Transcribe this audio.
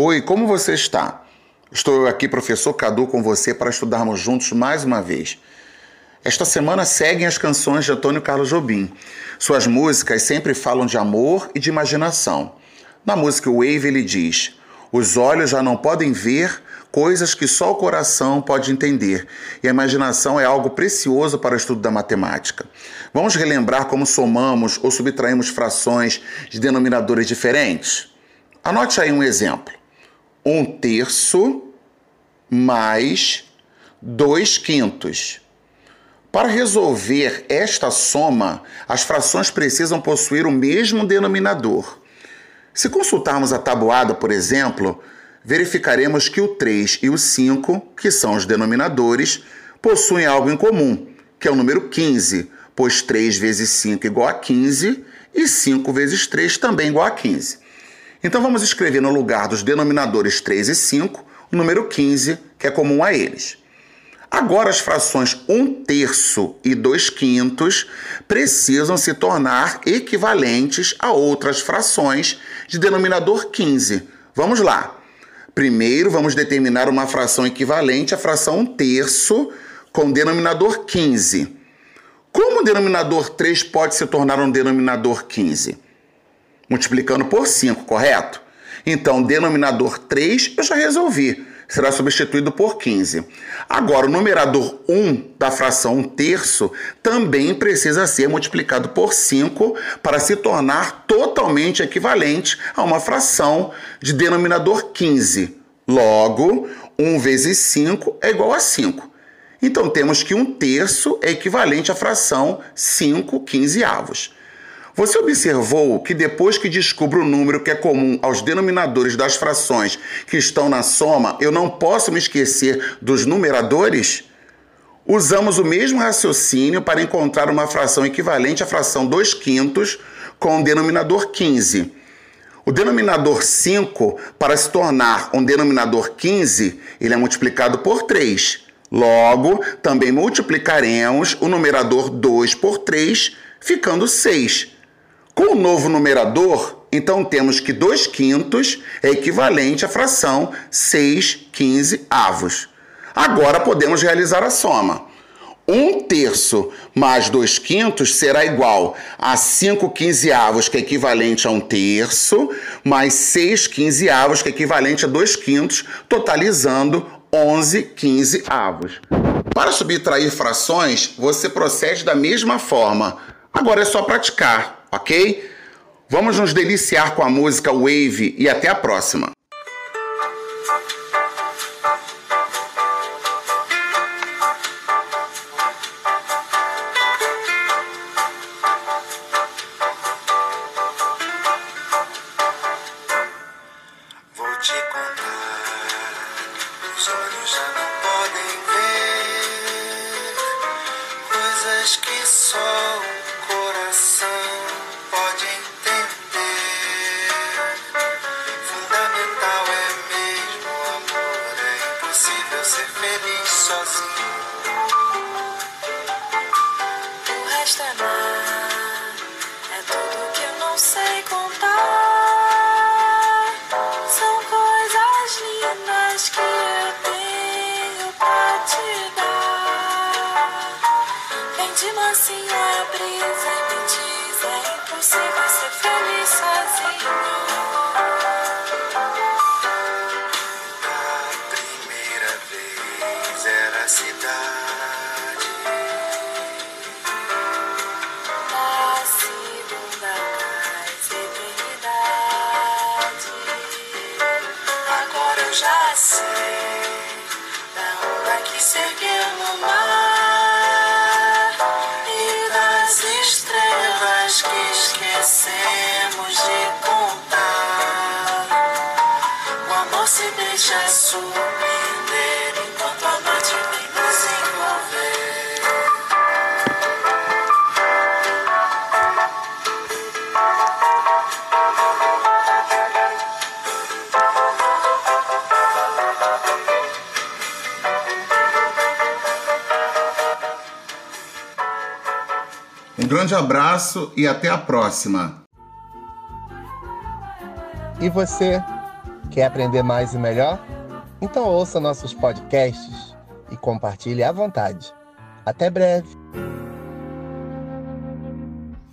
Oi, como você está? Estou aqui, professor Cadu, com você para estudarmos juntos mais uma vez. Esta semana seguem as canções de Antônio Carlos Jobim. Suas músicas sempre falam de amor e de imaginação. Na música Wave ele diz: Os olhos já não podem ver coisas que só o coração pode entender, e a imaginação é algo precioso para o estudo da matemática. Vamos relembrar como somamos ou subtraímos frações de denominadores diferentes? Anote aí um exemplo: um terço mais dois quintos. Para resolver esta soma, as frações precisam possuir o mesmo denominador. Se consultarmos a tabuada, por exemplo, verificaremos que o 3 e o 5, que são os denominadores, possuem algo em comum, que é o número 15, pois 3 vezes 5 é igual a 15 e 5 vezes 3 também é igual a 15. Então vamos escrever no lugar dos denominadores 3 e 5 o número 15, que é comum a eles. Agora, as frações 1 terço e 2 quintos precisam se tornar equivalentes a outras frações de denominador 15. Vamos lá. Primeiro, vamos determinar uma fração equivalente à fração 1 terço com denominador 15. Como o denominador 3 pode se tornar um denominador 15? Multiplicando por 5, correto? Então, denominador 3 eu já resolvi será substituído por 15. Agora, o numerador 1 da fração 1 terço também precisa ser multiplicado por 5 para se tornar totalmente equivalente a uma fração de denominador 15. Logo, 1 vezes 5 é igual a 5. Então, temos que 1 terço é equivalente à fração 5 quinzeavos. Você observou que depois que descubro o número que é comum aos denominadores das frações que estão na soma, eu não posso me esquecer dos numeradores? Usamos o mesmo raciocínio para encontrar uma fração equivalente à fração 2 quintos com o denominador 15. O denominador 5, para se tornar um denominador 15, ele é multiplicado por 3. Logo, também multiplicaremos o numerador 2 por 3, ficando 6. Com o novo numerador, então temos que 2 quintos é equivalente à fração 6 15 avos. Agora podemos realizar a soma. 1 um terço mais 2 quintos será igual a 5 quinzeavos, que é equivalente a 1 um terço, mais 6 quinzeavos, que é equivalente a 2 quintos, totalizando 11 quinzeavos. Para subtrair frações, você procede da mesma forma. Agora é só praticar ok? Vamos nos deliciar com a música Wave e até a próxima. Vem de mansinho a brisa e me diz: é impossível ser feliz sozinho. A primeira vez era a cidade. Na segunda mais eternidade. Agora eu já sei da onda que se ergueu no mar Deixa surpreender enquanto a noite vem nos. Um grande abraço e até a próxima. E você, Quer aprender mais e melhor? Então ouça nossos podcasts e compartilhe à vontade. Até breve!